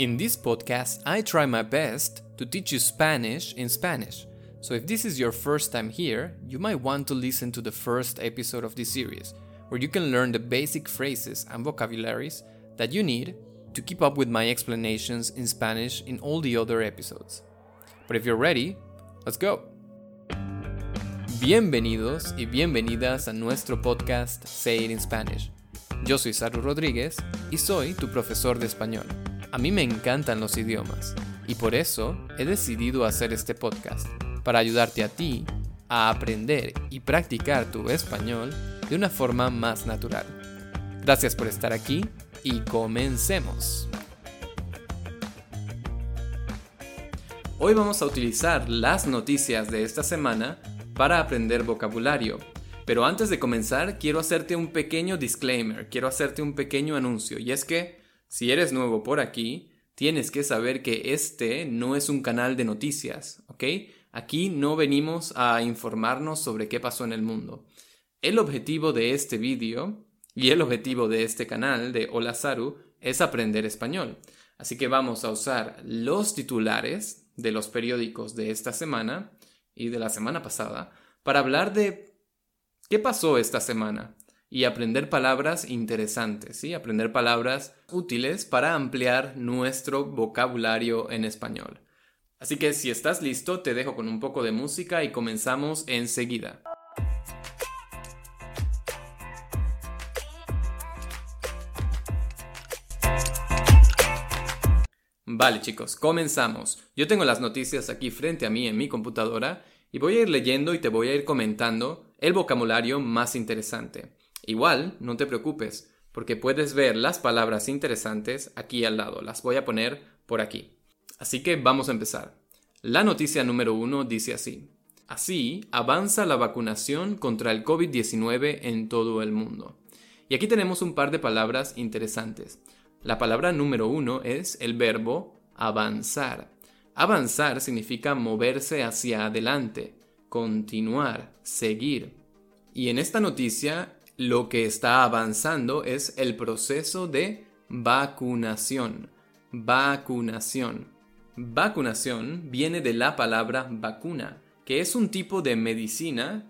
In this podcast, I try my best to teach you Spanish in Spanish. So if this is your first time here, you might want to listen to the first episode of this series, where you can learn the basic phrases and vocabularies that you need to keep up with my explanations in Spanish in all the other episodes. But if you're ready, let's go. Bienvenidos y bienvenidas a nuestro podcast Say It in Spanish. Yo soy Saru Rodríguez y soy tu profesor de español. A mí me encantan los idiomas y por eso he decidido hacer este podcast, para ayudarte a ti a aprender y practicar tu español de una forma más natural. Gracias por estar aquí y comencemos. Hoy vamos a utilizar las noticias de esta semana para aprender vocabulario. Pero antes de comenzar, quiero hacerte un pequeño disclaimer, quiero hacerte un pequeño anuncio, y es que si eres nuevo por aquí, tienes que saber que este no es un canal de noticias, ¿ok? Aquí no venimos a informarnos sobre qué pasó en el mundo. El objetivo de este vídeo y el objetivo de este canal de Hola Saru es aprender español. Así que vamos a usar los titulares de los periódicos de esta semana y de la semana pasada para hablar de qué pasó esta semana y aprender palabras interesantes, ¿sí? Aprender palabras útiles para ampliar nuestro vocabulario en español. Así que si estás listo, te dejo con un poco de música y comenzamos enseguida. Vale chicos, comenzamos. Yo tengo las noticias aquí frente a mí en mi computadora y voy a ir leyendo y te voy a ir comentando el vocabulario más interesante. Igual, no te preocupes, porque puedes ver las palabras interesantes aquí al lado. Las voy a poner por aquí. Así que vamos a empezar. La noticia número uno dice así. Así avanza la vacunación contra el COVID-19 en todo el mundo. Y aquí tenemos un par de palabras interesantes. La palabra número uno es el verbo avanzar. Avanzar significa moverse hacia adelante, continuar, seguir. Y en esta noticia lo que está avanzando es el proceso de vacunación. Vacunación. Vacunación viene de la palabra vacuna, que es un tipo de medicina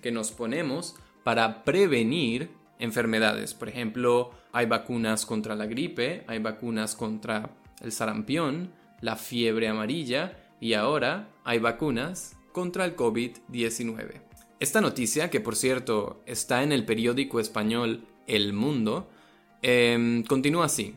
que nos ponemos para prevenir enfermedades. Por ejemplo, hay vacunas contra la gripe, hay vacunas contra el sarampión, la fiebre amarilla y ahora hay vacunas contra el COVID-19. Esta noticia, que por cierto está en el periódico español El Mundo, em, continúa así.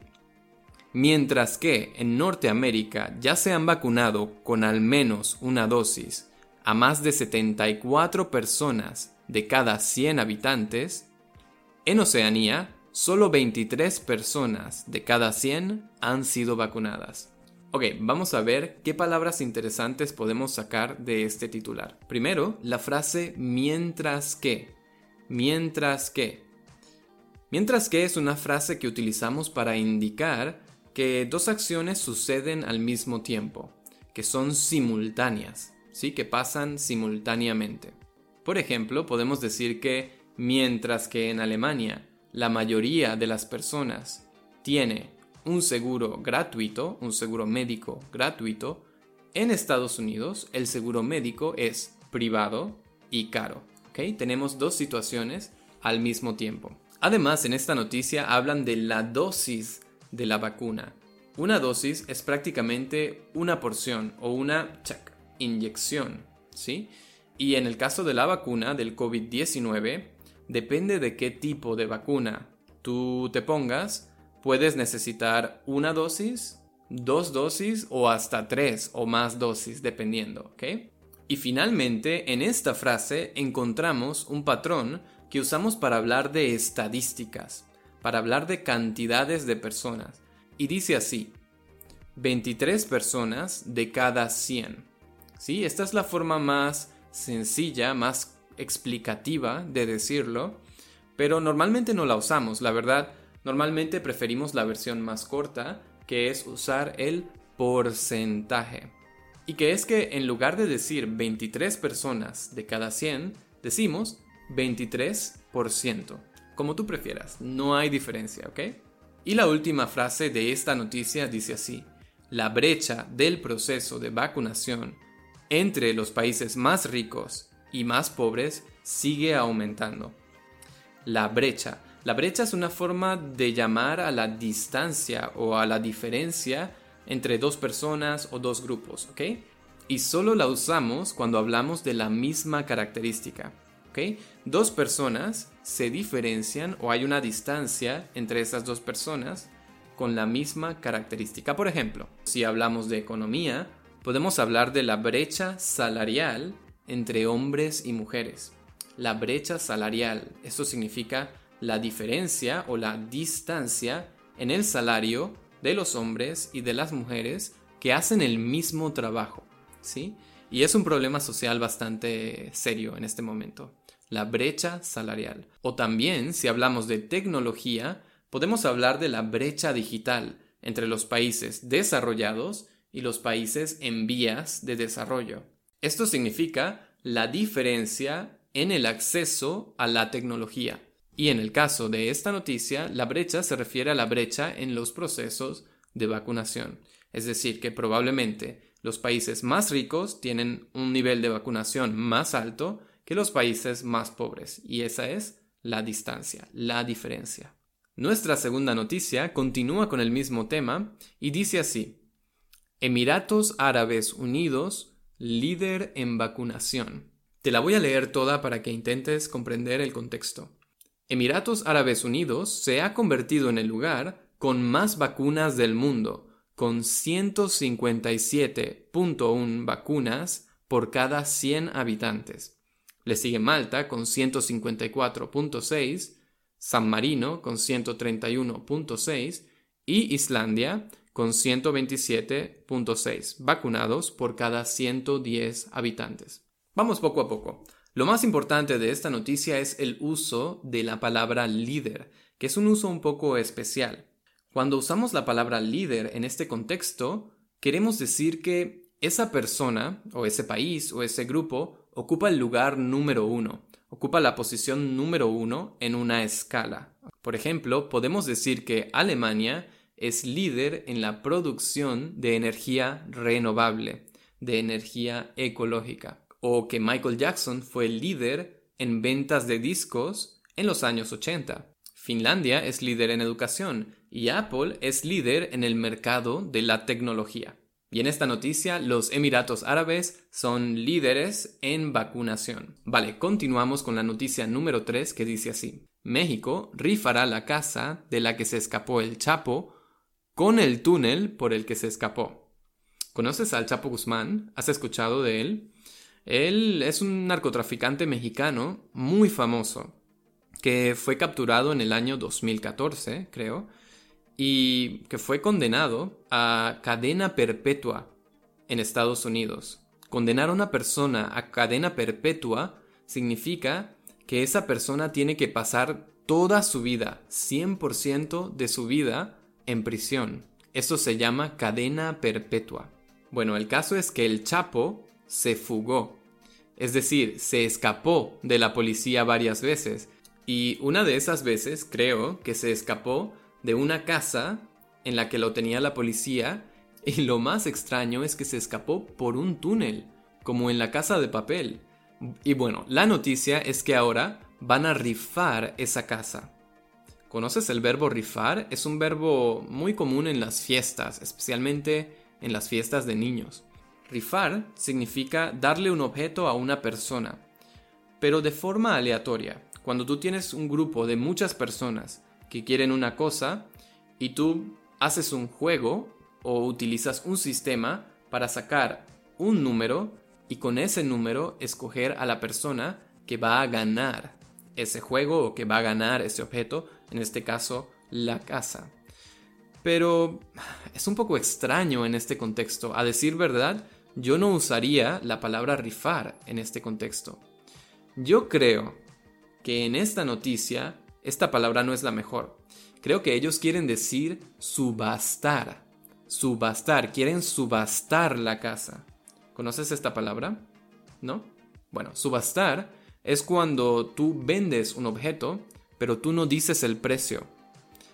Mientras que en Norteamérica ya se han vacunado con al menos una dosis a más de 74 personas de cada 100 habitantes, en Oceanía solo 23 personas de cada 100 han sido vacunadas. Ok, vamos a ver qué palabras interesantes podemos sacar de este titular. Primero, la frase mientras que. Mientras que. Mientras que es una frase que utilizamos para indicar que dos acciones suceden al mismo tiempo, que son simultáneas, ¿sí? que pasan simultáneamente. Por ejemplo, podemos decir que mientras que en Alemania la mayoría de las personas tiene un seguro gratuito, un seguro médico gratuito, en Estados Unidos el seguro médico es privado y caro. Tenemos dos situaciones al mismo tiempo. Además, en esta noticia hablan de la dosis de la vacuna. Una dosis es prácticamente una porción o una inyección, ¿sí? Y en el caso de la vacuna del COVID-19, depende de qué tipo de vacuna tú te pongas, puedes necesitar una dosis, dos dosis o hasta tres o más dosis, dependiendo, ¿ok? Y finalmente, en esta frase encontramos un patrón que usamos para hablar de estadísticas, para hablar de cantidades de personas. Y dice así, 23 personas de cada 100. ¿Sí? Esta es la forma más sencilla, más explicativa de decirlo, pero normalmente no la usamos, la verdad Normalmente preferimos la versión más corta, que es usar el porcentaje. Y que es que en lugar de decir 23 personas de cada 100, decimos 23%. Como tú prefieras, no hay diferencia, ¿ok? Y la última frase de esta noticia dice así, la brecha del proceso de vacunación entre los países más ricos y más pobres sigue aumentando. La brecha. La brecha es una forma de llamar a la distancia o a la diferencia entre dos personas o dos grupos, ¿ok? Y solo la usamos cuando hablamos de la misma característica, ¿ok? Dos personas se diferencian o hay una distancia entre esas dos personas con la misma característica. Por ejemplo, si hablamos de economía, podemos hablar de la brecha salarial entre hombres y mujeres. La brecha salarial, esto significa la diferencia o la distancia en el salario de los hombres y de las mujeres que hacen el mismo trabajo, ¿sí? Y es un problema social bastante serio en este momento, la brecha salarial. O también, si hablamos de tecnología, podemos hablar de la brecha digital entre los países desarrollados y los países en vías de desarrollo. Esto significa la diferencia en el acceso a la tecnología. Y en el caso de esta noticia, la brecha se refiere a la brecha en los procesos de vacunación. Es decir, que probablemente los países más ricos tienen un nivel de vacunación más alto que los países más pobres. Y esa es la distancia, la diferencia. Nuestra segunda noticia continúa con el mismo tema y dice así. Emiratos Árabes Unidos, líder en vacunación. Te la voy a leer toda para que intentes comprender el contexto. Emiratos Árabes Unidos se ha convertido en el lugar con más vacunas del mundo, con 157.1 vacunas por cada 100 habitantes. Le sigue Malta con 154.6, San Marino con 131.6 y Islandia con 127.6 vacunados por cada 110 habitantes. Vamos poco a poco. Lo más importante de esta noticia es el uso de la palabra líder, que es un uso un poco especial. Cuando usamos la palabra líder en este contexto, queremos decir que esa persona, o ese país, o ese grupo, ocupa el lugar número uno, ocupa la posición número uno en una escala. Por ejemplo, podemos decir que Alemania es líder en la producción de energía renovable, de energía ecológica, o que Michael Jackson fue líder en ventas de discos en los años 80. Finlandia es líder en educación y Apple es líder en el mercado de la tecnología. Y en esta noticia, los Emiratos Árabes son líderes en vacunación. Vale, continuamos con la noticia número 3 que dice así. México rifará la casa de la que se escapó el Chapo con el túnel por el que se escapó. ¿Conoces al Chapo Guzmán? ¿Has escuchado de él? Él es un narcotraficante mexicano muy famoso que fue capturado en el año 2014, creo, y que fue condenado a cadena perpetua en Estados Unidos. Condenar a una persona a cadena perpetua significa que esa persona tiene que pasar toda su vida, 100% de su vida, en prisión. Eso se llama cadena perpetua. Bueno, el caso es que el Chapo se fugó. Es decir, se escapó de la policía varias veces. Y una de esas veces creo que se escapó de una casa en la que lo tenía la policía. Y lo más extraño es que se escapó por un túnel, como en la casa de papel. Y bueno, la noticia es que ahora van a rifar esa casa. ¿Conoces el verbo rifar? Es un verbo muy común en las fiestas, especialmente en las fiestas de niños. Rifar significa darle un objeto a una persona, pero de forma aleatoria. Cuando tú tienes un grupo de muchas personas que quieren una cosa y tú haces un juego o utilizas un sistema para sacar un número y con ese número escoger a la persona que va a ganar ese juego o que va a ganar ese objeto, en este caso la casa. Pero es un poco extraño en este contexto. A decir verdad, yo no usaría la palabra rifar en este contexto. Yo creo que en esta noticia esta palabra no es la mejor. Creo que ellos quieren decir subastar. Subastar, quieren subastar la casa. ¿Conoces esta palabra? ¿No? Bueno, subastar es cuando tú vendes un objeto, pero tú no dices el precio.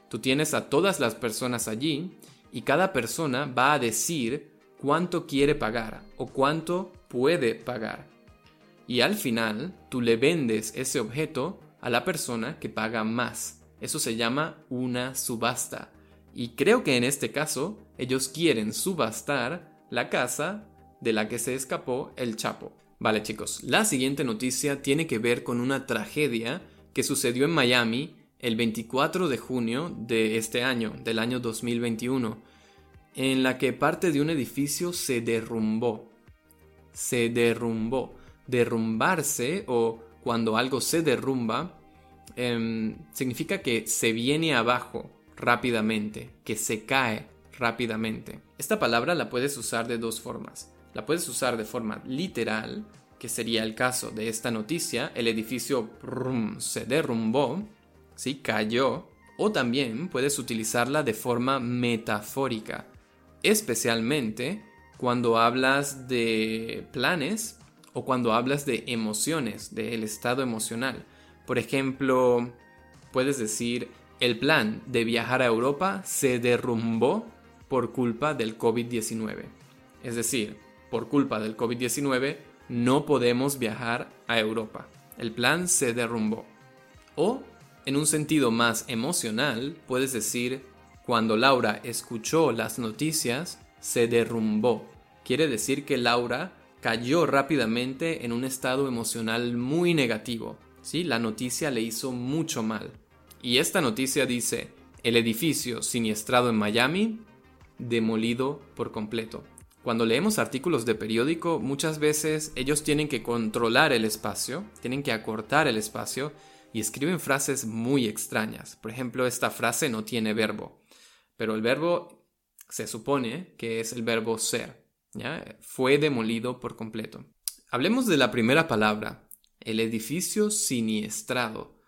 Tú tienes a todas las personas allí y cada persona va a decir cuánto quiere pagar o cuánto puede pagar. Y al final tú le vendes ese objeto a la persona que paga más. Eso se llama una subasta. Y creo que en este caso ellos quieren subastar la casa de la que se escapó el Chapo. Vale chicos, la siguiente noticia tiene que ver con una tragedia que sucedió en Miami el 24 de junio de este año, del año 2021, en la que parte de un edificio se derrumbó. Se derrumbó. Derrumbarse o cuando algo se derrumba em, significa que se viene abajo rápidamente, que se cae rápidamente. Esta palabra la puedes usar de dos formas. La puedes usar de forma literal, que sería el caso de esta noticia, el edificio se derrumbó, ¿sí? cayó, o también puedes utilizarla de forma metafórica, especialmente cuando hablas de planes o cuando hablas de emociones, del estado emocional. Por ejemplo, puedes decir, el plan de viajar a Europa se derrumbó por culpa del COVID-19. Es decir, por culpa del COVID-19 no podemos viajar a Europa. El plan se derrumbó. O, en un sentido más emocional, puedes decir, cuando Laura escuchó las noticias, se derrumbó. Quiere decir que Laura cayó rápidamente en un estado emocional muy negativo. ¿sí? La noticia le hizo mucho mal. Y esta noticia dice, el edificio siniestrado en Miami, demolido por completo. Cuando leemos artículos de periódico, muchas veces ellos tienen que controlar el espacio, tienen que acortar el espacio y escriben frases muy extrañas. Por ejemplo, esta frase no tiene verbo, pero el verbo se supone que es el verbo ser. ¿ya? Fue demolido por completo. Hablemos de la primera palabra, el edificio siniestrado.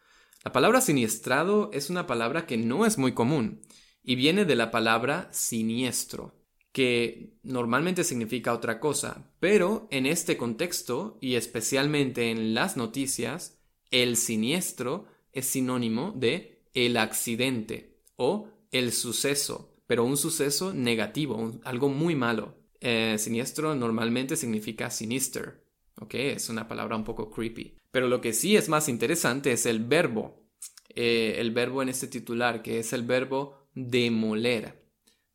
La palabra siniestrado es una palabra que no es muy común y viene de la palabra siniestro que normalmente significa otra cosa, pero en este contexto y especialmente en las noticias, el siniestro es sinónimo de el accidente o el suceso, pero un suceso negativo, algo muy malo. Eh, siniestro normalmente significa sinister, ¿ok? Es una palabra un poco creepy. Pero lo que sí es más interesante es el verbo, eh, el verbo en este titular, que es el verbo demoler.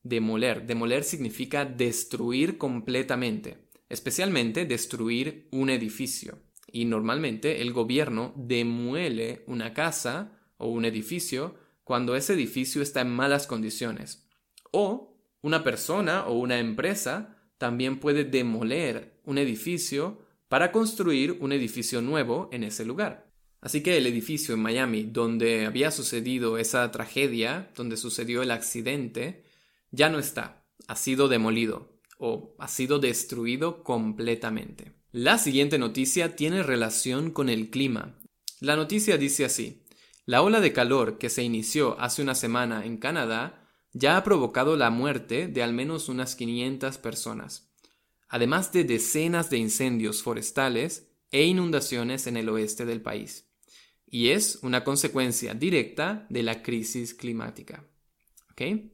Demoler. Demoler significa destruir completamente, especialmente destruir un edificio. Y normalmente el gobierno demuele una casa o un edificio cuando ese edificio está en malas condiciones. O una persona o una empresa también puede demoler un edificio para construir un edificio nuevo en ese lugar. Así que el edificio en Miami donde había sucedido esa tragedia, donde sucedió el accidente, ya no está, ha sido demolido o ha sido destruido completamente. La siguiente noticia tiene relación con el clima. La noticia dice así, la ola de calor que se inició hace una semana en Canadá ya ha provocado la muerte de al menos unas 500 personas, además de decenas de incendios forestales e inundaciones en el oeste del país. Y es una consecuencia directa de la crisis climática. ¿Okay?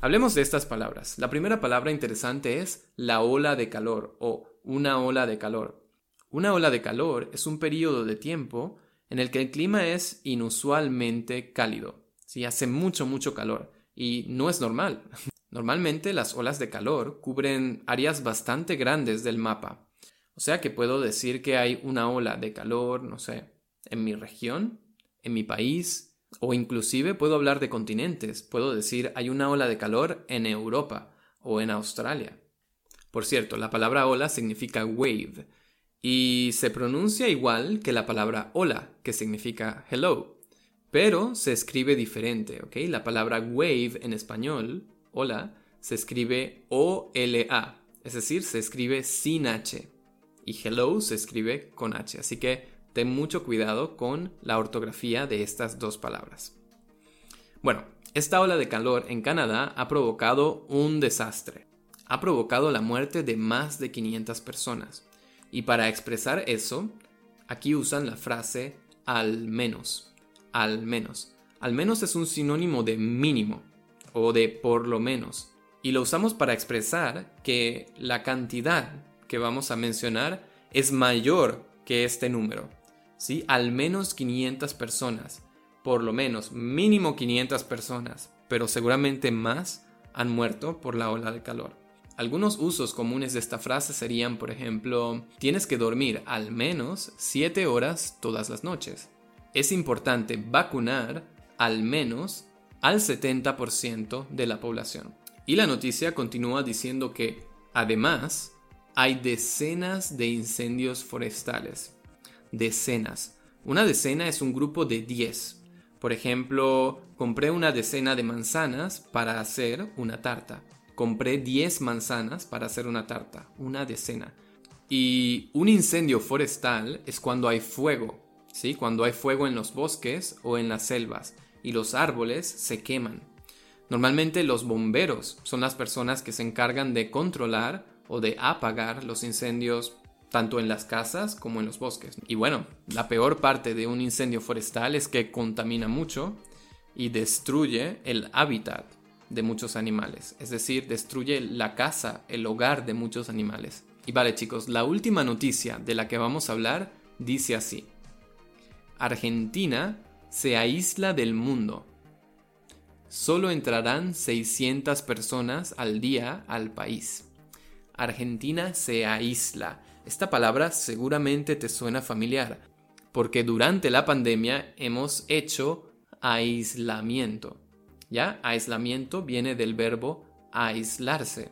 Hablemos de estas palabras. La primera palabra interesante es la ola de calor o una ola de calor. Una ola de calor es un periodo de tiempo en el que el clima es inusualmente cálido. Si hace mucho, mucho calor. Y no es normal. Normalmente las olas de calor cubren áreas bastante grandes del mapa. O sea que puedo decir que hay una ola de calor, no sé, en mi región, en mi país, o inclusive puedo hablar de continentes, puedo decir hay una ola de calor en Europa o en Australia. Por cierto, la palabra ola significa wave y se pronuncia igual que la palabra hola, que significa hello, pero se escribe diferente, ¿ok? La palabra wave en español, hola, se escribe O-L-A, es decir, se escribe sin H y hello se escribe con H, así que ten mucho cuidado con la ortografía de estas dos palabras. Bueno, esta ola de calor en Canadá ha provocado un desastre. Ha provocado la muerte de más de 500 personas. Y para expresar eso, aquí usan la frase al menos. Al menos. al menos es un sinónimo de mínimo o de por lo menos. Y lo usamos para expresar que la cantidad que vamos a mencionar es mayor que este número. ¿sí? Al menos 500 personas, por lo menos mínimo 500 personas, pero seguramente más han muerto por la ola de calor. Algunos usos comunes de esta frase serían, por ejemplo, tienes que dormir al menos 7 horas todas las noches. Es importante vacunar al menos al 70% de la población. Y la noticia continúa diciendo que, además, hay decenas de incendios forestales. Decenas. Una decena es un grupo de 10. Por ejemplo, compré una decena de manzanas para hacer una tarta. Compré 10 manzanas para hacer una tarta. Una decena. Y un incendio forestal es cuando hay fuego, ¿sí? Cuando hay fuego en los bosques o en las selvas y los árboles se queman. Normalmente los bomberos son las personas que se encargan de controlar o de apagar los incendios tanto en las casas como en los bosques. Y bueno, la peor parte de un incendio forestal es que contamina mucho y destruye el hábitat de muchos animales, es decir, destruye la casa, el hogar de muchos animales. Y vale chicos, la última noticia de la que vamos a hablar dice así. Argentina se aísla del mundo. Solo entrarán 600 personas al día al país. Argentina se aísla. Esta palabra seguramente te suena familiar, porque durante la pandemia hemos hecho aislamiento. ¿Ya? Aislamiento viene del verbo aislarse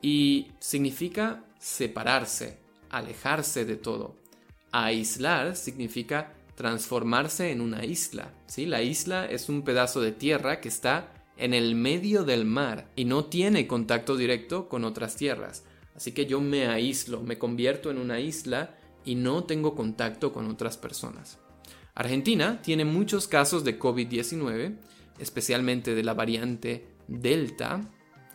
y significa separarse, alejarse de todo. Aislar significa transformarse en una isla. ¿sí? La isla es un pedazo de tierra que está en el medio del mar y no tiene contacto directo con otras tierras. Así que yo me aíslo, me convierto en una isla y no tengo contacto con otras personas. Argentina tiene muchos casos de COVID-19, especialmente de la variante Delta.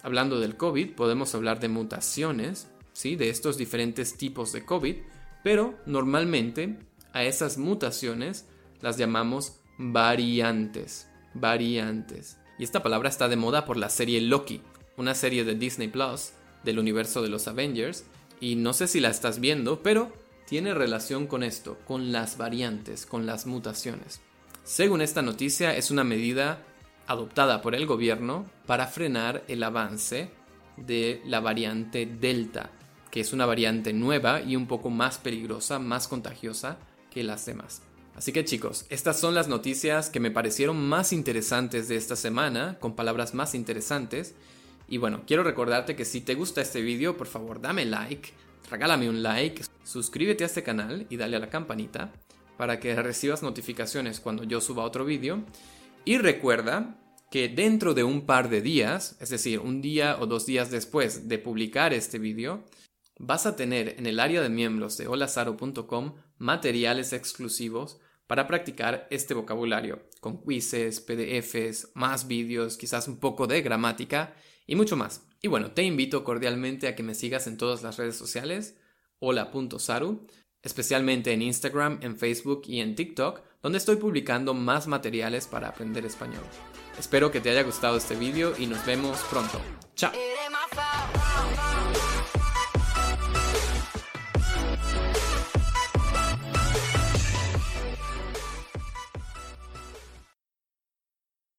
Hablando del COVID, podemos hablar de mutaciones, ¿sí? de estos diferentes tipos de COVID, pero normalmente a esas mutaciones las llamamos variantes. Variantes. Y esta palabra está de moda por la serie Loki, una serie de Disney Plus del universo de los Avengers. Y no sé si la estás viendo, pero tiene relación con esto, con las variantes, con las mutaciones. Según esta noticia, es una medida adoptada por el gobierno para frenar el avance de la variante Delta, que es una variante nueva y un poco más peligrosa, más contagiosa que las demás. Así que chicos, estas son las noticias que me parecieron más interesantes de esta semana, con palabras más interesantes. Y bueno, quiero recordarte que si te gusta este vídeo, por favor dame like, regálame un like, suscríbete a este canal y dale a la campanita para que recibas notificaciones cuando yo suba otro vídeo. Y recuerda que dentro de un par de días, es decir, un día o dos días después de publicar este vídeo, vas a tener en el área de miembros de holasaro.com materiales exclusivos para practicar este vocabulario, con quizzes, PDFs, más vídeos, quizás un poco de gramática y mucho más. Y bueno, te invito cordialmente a que me sigas en todas las redes sociales, hola.saru, especialmente en Instagram, en Facebook y en TikTok, donde estoy publicando más materiales para aprender español. Espero que te haya gustado este vídeo y nos vemos pronto. Chao.